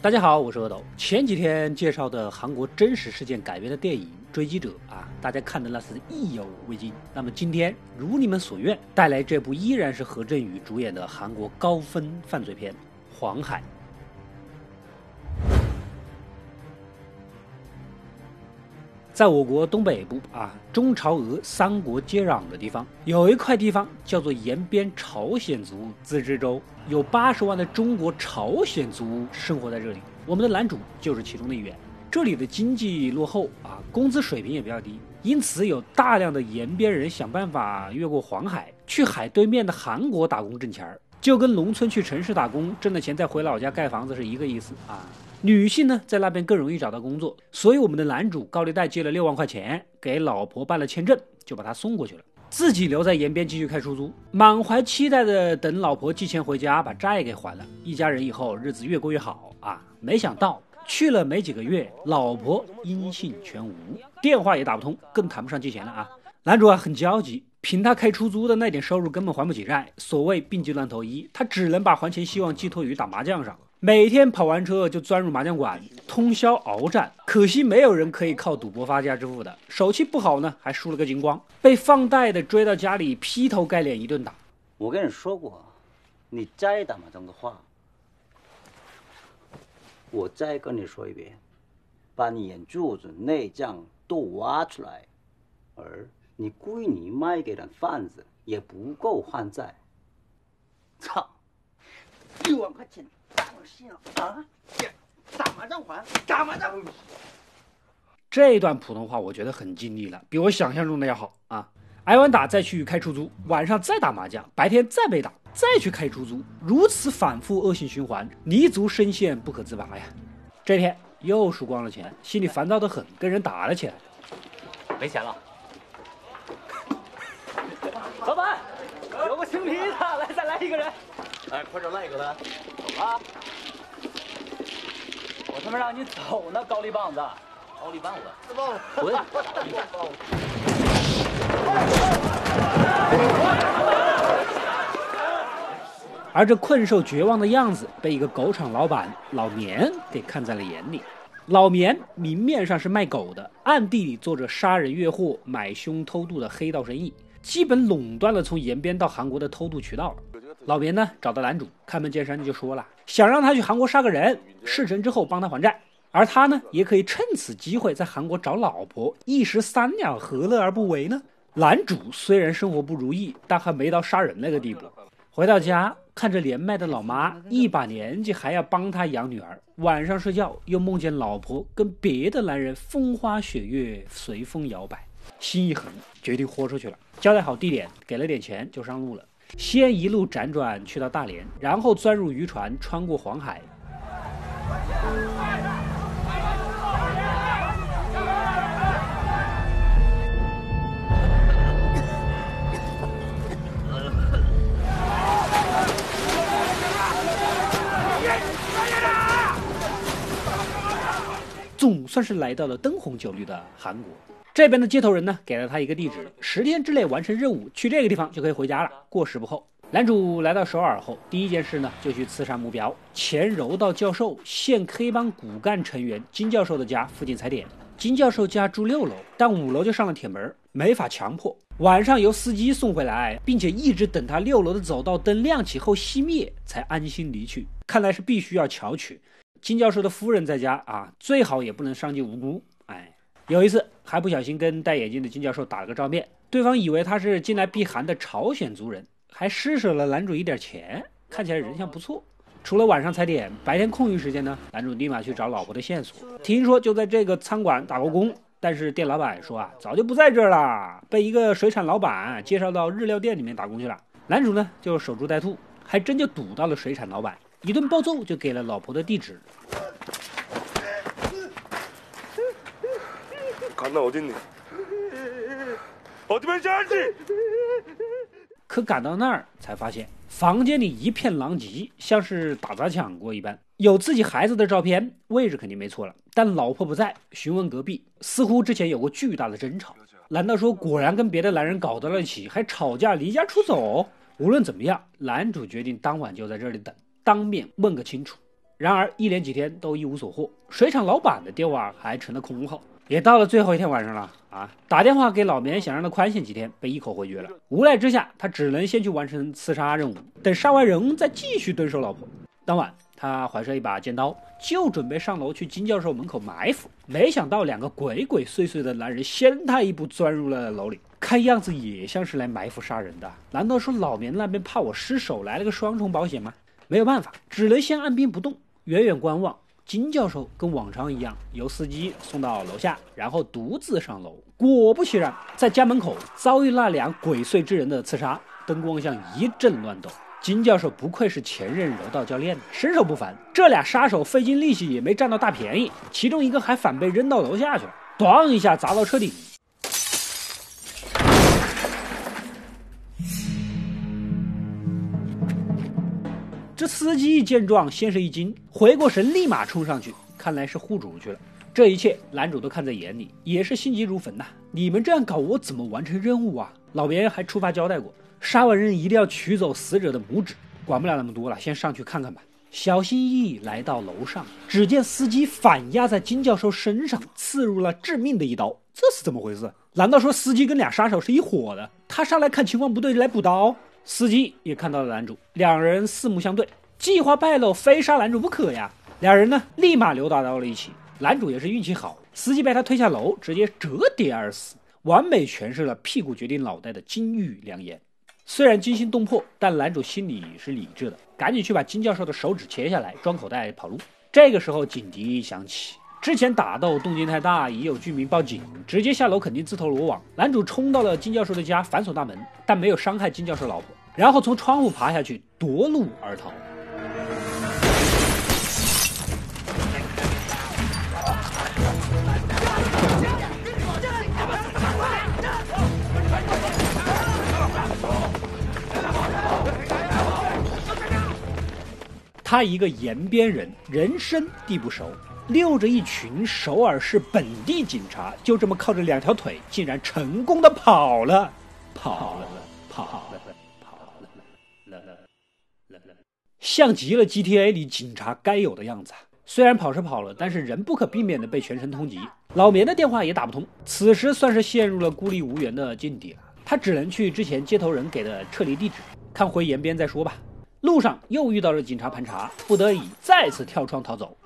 大家好，我是阿斗。前几天介绍的韩国真实事件改编的电影《追击者》啊，大家看的那是意犹未尽。那么今天如你们所愿，带来这部依然是何振宇主演的韩国高分犯罪片《黄海》。在我国东北部啊，中朝俄三国接壤的地方，有一块地方叫做延边朝鲜族自治州，有八十万的中国朝鲜族生活在这里。我们的男主就是其中的一员。这里的经济落后啊，工资水平也比较低，因此有大量的延边人想办法越过黄海，去海对面的韩国打工挣钱儿，就跟农村去城市打工挣的钱再回老家盖房子是一个意思啊。女性呢，在那边更容易找到工作，所以我们的男主高利贷借了六万块钱，给老婆办了签证，就把她送过去了，自己留在延边继续开出租，满怀期待的等老婆寄钱回家，把债给还了。一家人以后日子越过越好啊！没想到去了没几个月，老婆音信全无，电话也打不通，更谈不上借钱了啊！男主啊很焦急，凭他开出租的那点收入根本还不起债，所谓病急乱投医，他只能把还钱希望寄托于打麻将上。每天跑完车就钻入麻将馆，通宵鏖战。可惜没有人可以靠赌博发家致富的，手气不好呢，还输了个精光，被放贷的追到家里劈头盖脸一顿打。我跟你说过，你再打麻将的话，我再跟你说一遍，把你眼珠子、内脏都挖出来，而你故意你卖给人贩子也不够还债。操，六万块钱！打麻将还打麻将。这段普通话我觉得很尽力了，比我想象中的要好啊！挨完打再去开出租，晚上再打麻将，白天再被打，再去开出租，如此反复恶性循环，泥足深陷不可自拔呀！这天又输光了钱，心里烦躁的很，跟人打了起来。没钱了，老板，有个青皮子，来再来一个人。哎，快点来一个来，走啊！我他妈让你走呢，高丽棒子！高丽棒子，滚！而这困兽绝望的样子，被一个狗场老板老棉给看在了眼里。老棉明面上是卖狗的，暗地里做着杀人越货、买凶偷渡的黑道生意，基本垄断了从延边到韩国的偷渡渠道。老棉呢找到男主，开门见山的就说了，想让他去韩国杀个人，事成之后帮他还债，而他呢也可以趁此机会在韩国找老婆，一石三鸟，何乐而不为呢？男主虽然生活不如意，但还没到杀人那个地步。回到家，看着年迈的老妈，一把年纪还要帮他养女儿，晚上睡觉又梦见老婆跟别的男人风花雪月，随风摇摆，心一横，决定豁出去了。交代好地点，给了点钱，就上路了。先一路辗转去到大连，然后钻入渔船，穿过黄海。总算是来到了灯红酒绿的韩国。这边的接头人呢，给了他一个地址，十天之内完成任务，去这个地方就可以回家了，过时不候。男主来到首尔后，第一件事呢，就去刺杀目标前柔道教授、现黑帮骨干成员金教授的家附近踩点。金教授家住六楼，但五楼就上了铁门，没法强迫。晚上由司机送回来，并且一直等他六楼的走道灯亮起后熄灭，才安心离去。看来是必须要巧取。金教授的夫人在家啊，最好也不能伤及无辜。哎。有一次，还不小心跟戴眼镜的金教授打了个照面，对方以为他是进来避寒的朝鲜族人，还施舍了男主一点钱，看起来人像不错。除了晚上踩点，白天空余时间呢，男主立马去找老婆的线索。听说就在这个餐馆打过工，但是店老板说啊，早就不在这儿了，被一个水产老板介绍到日料店里面打工去了。男主呢就守株待兔，还真就堵到了水产老板，一顿暴揍就给了老婆的地址。那어딨니어디면자지可赶到那儿才发现，房间里一片狼藉，像是打砸抢过一般。有自己孩子的照片，位置肯定没错了，但老婆不在。询问隔壁，似乎之前有过巨大的争吵。难道说果然跟别的男人搞到了一起，还吵架离家出走？无论怎么样，男主决定当晚就在这里等。 当面问个清楚。然而一连几天都一无所获，水厂老板的电话还成了空号。 也到了最后一天晚上了啊！打电话给老棉，想让他宽限几天，被一口回绝了。无奈之下，他只能先去完成刺杀任务，等杀完人再继续蹲守老婆。当晚，他怀揣一把尖刀，就准备上楼去金教授门口埋伏。没想到两个鬼鬼祟祟的男人先他一步钻入了楼里，看样子也像是来埋伏杀人的。难道说老棉那边怕我失手，来了个双重保险吗？没有办法，只能先按兵不动，远远观望。金教授跟往常一样，由司机送到楼下，然后独自上楼。果不其然，在家门口遭遇那俩鬼祟之人的刺杀，灯光像一阵乱抖。金教授不愧是前任柔道教练，身手不凡。这俩杀手费尽力气也没占到大便宜，其中一个还反被扔到楼下去了，咣一下砸到车顶。这司机一见状，先是一惊，回过神，立马冲上去，看来是护主去了。这一切，男主都看在眼里，也是心急如焚呐。你们这样搞，我怎么完成任务啊？老别人还出发交代过，杀完人一定要取走死者的拇指。管不了那么多了，先上去看看吧。小心翼翼来到楼上，只见司机反压在金教授身上，刺入了致命的一刀。这是怎么回事？难道说司机跟俩杀手是一伙的？他上来看情况不对，来补刀。司机也看到了男主，两人四目相对，计划败露，非杀男主不可呀！两人呢，立马扭打到了一起。男主也是运气好，司机被他推下楼，直接折叠而死，完美诠释了“屁股决定脑袋”的金玉良言。虽然惊心动魄，但男主心里是理智的，赶紧去把金教授的手指切下来，装口袋跑路。这个时候警笛响起。之前打斗动静太大，已有居民报警，直接下楼肯定自投罗网。男主冲到了金教授的家，反锁大门，但没有伤害金教授老婆，然后从窗户爬下去夺路而逃。他一个延边人，人生地不熟。溜着一群首尔市本地警察，就这么靠着两条腿，竟然成功的跑了，跑了，跑了，跑了，了了，像极了 GTA 里警察该有的样子。虽然跑是跑了，但是人不可避免的被全城通缉。老棉的电话也打不通，此时算是陷入了孤立无援的境地了。他只能去之前接头人给的撤离地址，看回延边再说吧。路上又遇到了警察盘查，不得已再次跳窗逃走，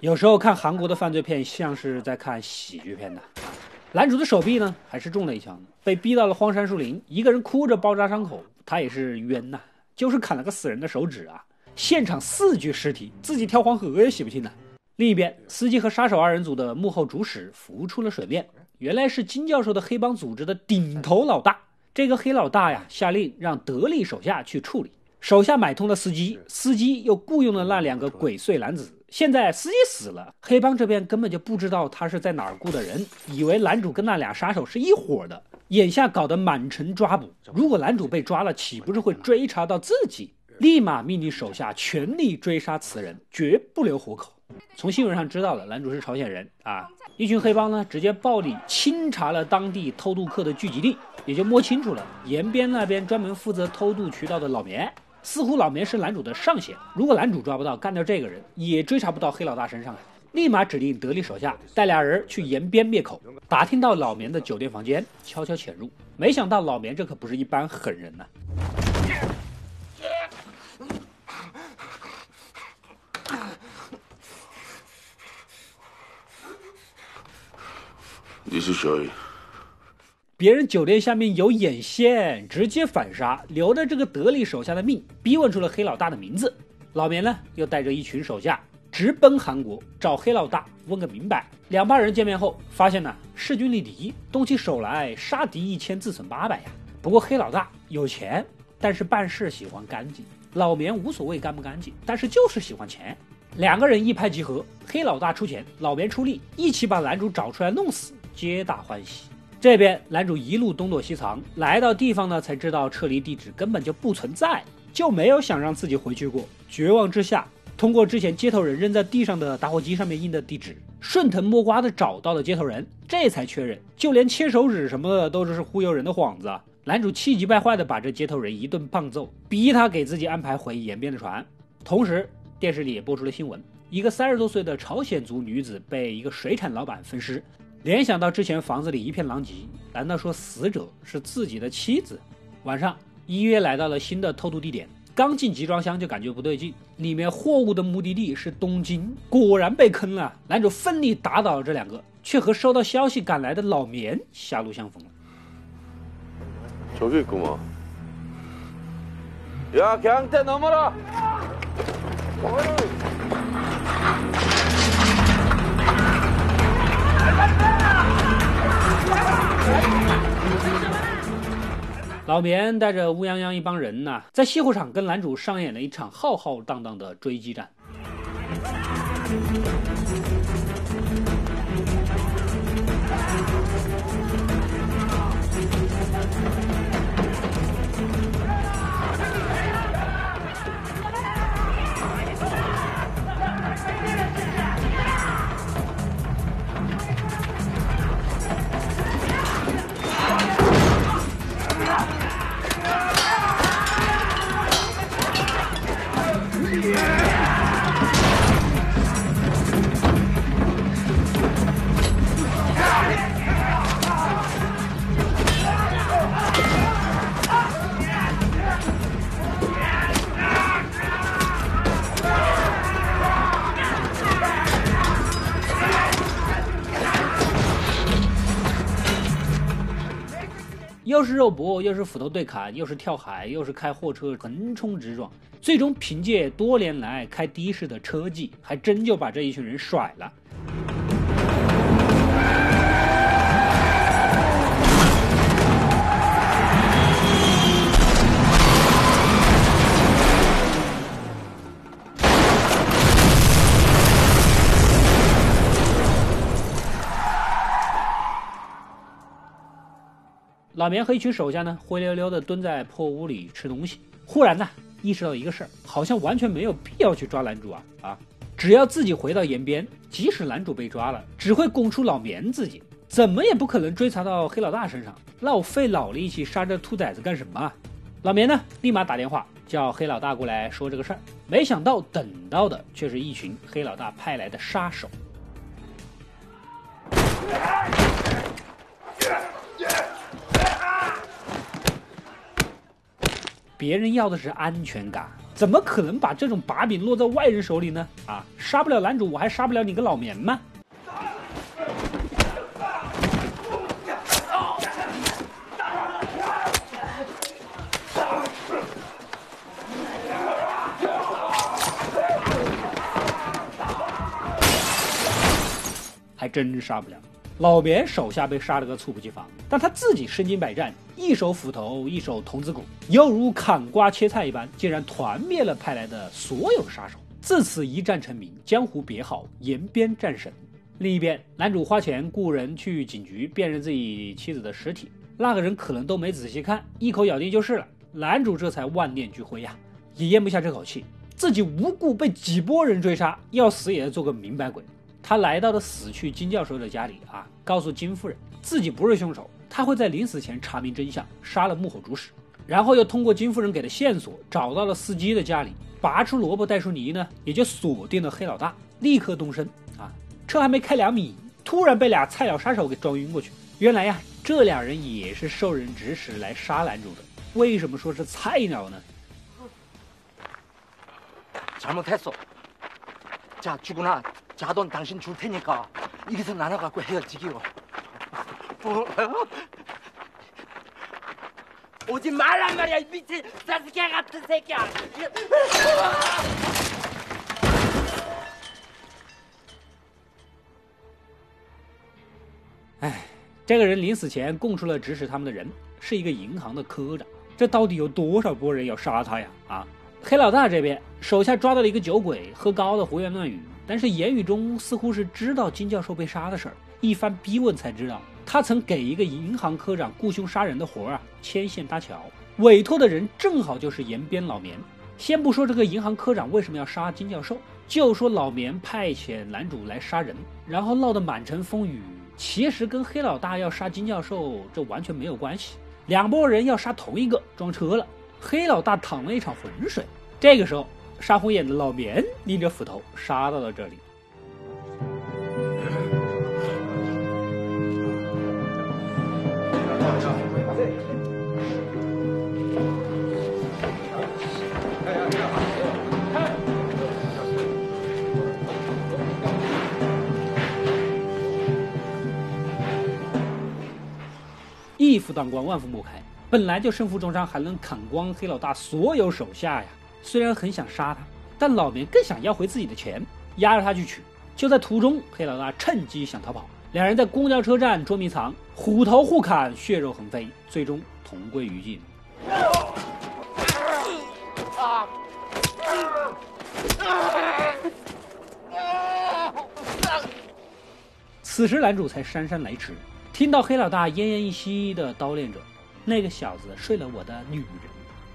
有时候看韩国的犯罪片，像是在看喜剧片的。男主的手臂呢，还是中了一枪，被逼到了荒山树林，一个人哭着包扎伤口。他也是冤呐，就是砍了个死人的手指啊！现场四具尸体，自己跳黄河也洗不清呢。另一边，司机和杀手二人组的幕后主使浮出了水面，原来是金教授的黑帮组织的顶头老大。这个黑老大呀，下令让得力手下去处理。手下买通了司机，司机又雇佣了那两个鬼祟男子。现在司机死了，黑帮这边根本就不知道他是在哪儿雇的人，以为男主跟那俩杀手是一伙的，眼下搞得满城抓捕。如果男主被抓了，岂不是会追查到自己？立马命令手下全力追杀此人，绝不留活口。从新闻上知道了，男主是朝鲜人啊。一群黑帮呢，直接暴力清查了当地偷渡客的聚集地，也就摸清楚了延边那边专门负责偷渡渠道的老棉。似乎老棉是男主的上线，如果男主抓不到，干掉这个人也追查不到黑老大身上啊！立马指令得力手下带俩人去延边灭口，打听到老棉的酒店房间，悄悄潜入。没想到老棉这可不是一般狠人呐！你是谁？别人酒店下面有眼线，直接反杀，留着这个得力手下的命，逼问出了黑老大的名字。老棉呢，又带着一群手下直奔韩国找黑老大问个明白。两帮人见面后，发现呢势均力敌，动起手来杀敌一千自损八百呀。不过黑老大有钱，但是办事喜欢干净。老棉无所谓干不干净，但是就是喜欢钱。两个人一拍即合，黑老大出钱，老棉出力，一起把男主找出来弄死，皆大欢喜。这边男主一路东躲西藏，来到地方呢，才知道撤离地址根本就不存在，就没有想让自己回去过。绝望之下，通过之前接头人扔在地上的打火机上面印的地址，顺藤摸瓜的找到了接头人，这才确认，就连切手指什么的都是忽悠人的幌子。男主气急败坏的把这接头人一顿胖揍，逼他给自己安排回延边的船，同时。电视里也播出了新闻，一个三十多岁的朝鲜族女子被一个水产老板分尸。联想到之前房子里一片狼藉，难道说死者是自己的妻子？晚上，一约来到了新的偷渡地点，刚进集装箱就感觉不对劲，里面货物的目的地是东京，果然被坑了。男主奋力打倒了这两个，却和收到消息赶来的老棉狭路相逢了。저기있구만야경태넘어라 老棉带着乌泱泱一帮人呢，在西湖场跟男主上演了一场浩浩荡荡的追击战。肉搏，又是斧头对砍，又是跳海，又是开货车横冲直撞，最终凭借多年来开的士的车技，还真就把这一群人甩了。老棉和一群手下呢，灰溜溜的蹲在破屋里吃东西。忽然呢，意识到一个事儿，好像完全没有必要去抓男主啊啊！只要自己回到延边，即使男主被抓了，只会供出老棉自己，怎么也不可能追查到黑老大身上。那我费脑力气杀这兔崽子干什么？老棉呢，立马打电话叫黑老大过来说这个事儿。没想到等到的却是一群黑老大派来的杀手。别人要的是安全感，怎么可能把这种把柄落在外人手里呢？啊，杀不了男主，我还杀不了你个老棉吗？还真杀不了。老棉手下被杀了个猝不及防，但他自己身经百战，一手斧头，一手童子骨，犹如砍瓜切菜一般，竟然团灭了派来的所有杀手。自此一战成名，江湖别号延边战神。另一边，男主花钱雇人去警局辨认自己妻子的尸体，那个人可能都没仔细看，一口咬定就是了。男主这才万念俱灰呀，也咽不下这口气，自己无故被几波人追杀，要死也要做个明白鬼。他来到了死去金教授的家里啊，告诉金夫人自己不是凶手，他会在临死前查明真相，杀了幕后主使。然后又通过金夫人给的线索找到了司机的家里，拔出萝卜带出泥呢，也就锁定了黑老大，立刻动身啊。车还没开两米，突然被俩菜鸟杀手给撞晕过去。原来呀，这两人也是受人指使来杀男主的。为什么说是菜鸟呢？잘못했어자주구나 자돈당신줄테니까이리서나눠갖고헤어지기로오지말란말이야이미친사스케같은새끼야哎，这个人临死前供出了指使他们的人，是一个银行的科长。这到底有多少波人要杀他呀？啊！ 黑老大这边手下抓到了一个酒鬼，喝高的胡言乱语， 但是言语中似乎是知道金教授被杀的事儿。一番逼问才知道，他曾给一个银行科长雇凶杀人的活儿啊牵线搭桥，委托的人正好就是延边老棉。先不说这个银行科长为什么要杀金教授，就说老棉派遣男主来杀人，然后闹得满城风雨，其实跟黑老大要杀金教授这完全没有关系。两拨人要杀同一个，撞车了。黑老大淌了一场浑水。这个时候，杀红眼的老棉拎着斧头杀到了这里。一夫当关，万夫莫开。本来就身负重伤，还能砍光黑老大所有手下呀！虽然很想杀他，但老棉更想要回自己的钱，押着他去取。就在途中，黑老大趁机想逃跑，两人在公交车站捉迷藏，虎头互砍，血肉横飞，最终同归于尽。此时男主才姗姗来迟，听到黑老大奄奄一息的叨念着：“那个小子睡了我的女人。”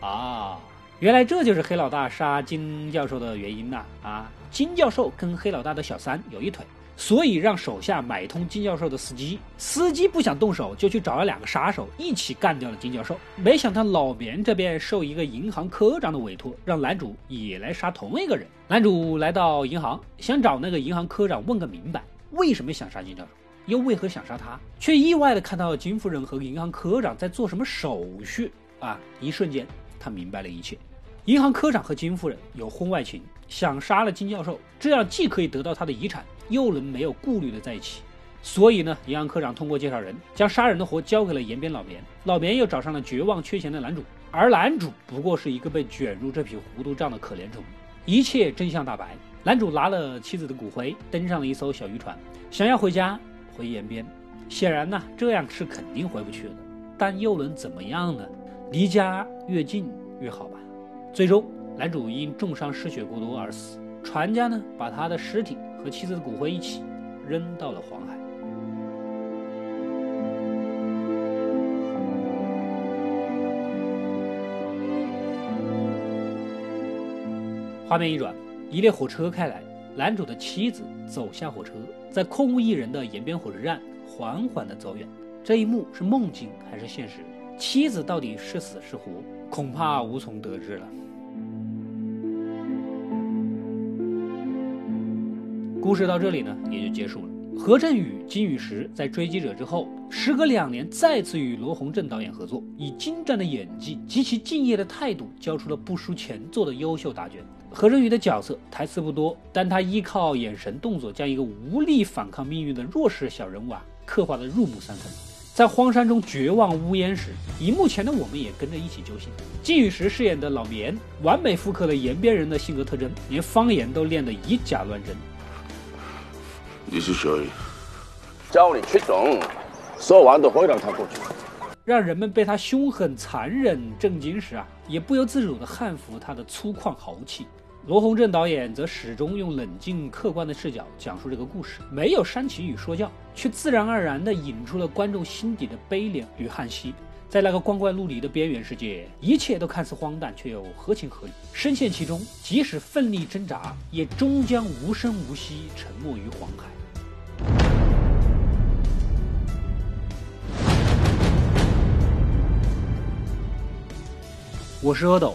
啊，原来这就是黑老大杀金教授的原因呐！啊，金教授跟黑老大的小三有一腿，所以让手下买通金教授的司机。司机不想动手，就去找了两个杀手一起干掉了金教授。没想到老棉这边受一个银行科长的委托，让男主也来杀同一个人。男主来到银行，想找那个银行科长问个明白。为什么想杀金教授？又为何想杀他？却意外的看到金夫人和银行科长在做什么手续啊！一瞬间，他明白了一切。银行科长和金夫人有婚外情，想杀了金教授，这样既可以得到他的遗产，又能没有顾虑的在一起。所以呢，银行科长通过介绍人，将杀人的活交给了延边老棉。老棉又找上了绝望缺钱的男主，而男主不过是一个被卷入这匹糊涂账的可怜虫。一切真相大白。男主拿了妻子的骨灰，登上了一艘小渔船，想要回家，回延边。显然呢，这样是肯定回不去了。但又能怎么样呢？离家越近越好吧。最终，男主因重伤失血过多而死。船家呢，把他的尸体和妻子的骨灰一起扔到了黄海。画面一转。一列火车开来，男主的妻子走下火车，在空无一人的延边火车站缓缓地走远。这一幕是梦境还是现实？妻子到底是死是活？恐怕无从得知了。故事到这里呢，也就结束了。何振宇、金宇石在《追击者》之后，时隔两年再次与罗洪正导演合作，以精湛的演技及其敬业的态度，交出了不输前作的优秀答卷。何振宇的角色台词不多，但他依靠眼神动作，将一个无力反抗命运的弱势小人物啊刻画的入木三分。在荒山中绝望呜咽时，荧幕前的我们也跟着一起揪心。金宇石饰演的老棉，完美复刻了延边人的性格特征，连方言都练得以假乱真。你是谁？叫你出动，说完都可以让他过去。让人们被他凶狠残忍震惊时啊，也不由自主地汉服他的粗犷豪气。罗洪正导演则始终用冷静客观的视角讲述这个故事，没有煽情与说教，却自然而然地引出了观众心底的悲怜与叹息。在那个光怪陆离的边缘世界，一切都看似荒诞，却又合情合理。深陷其中，即使奋力挣扎，也终将无声无息沉没于黄海。我是阿斗。